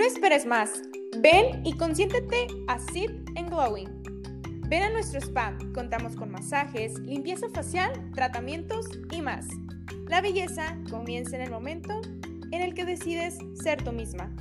No esperes más. Ven y consiéntete a Sit and Glowing. Ven a nuestro spa. Contamos con masajes, limpieza facial, tratamientos y más. La belleza comienza en el momento en el que decides ser tú misma.